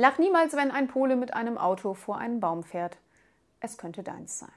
Lach niemals, wenn ein Pole mit einem Auto vor einen Baum fährt. Es könnte deins sein.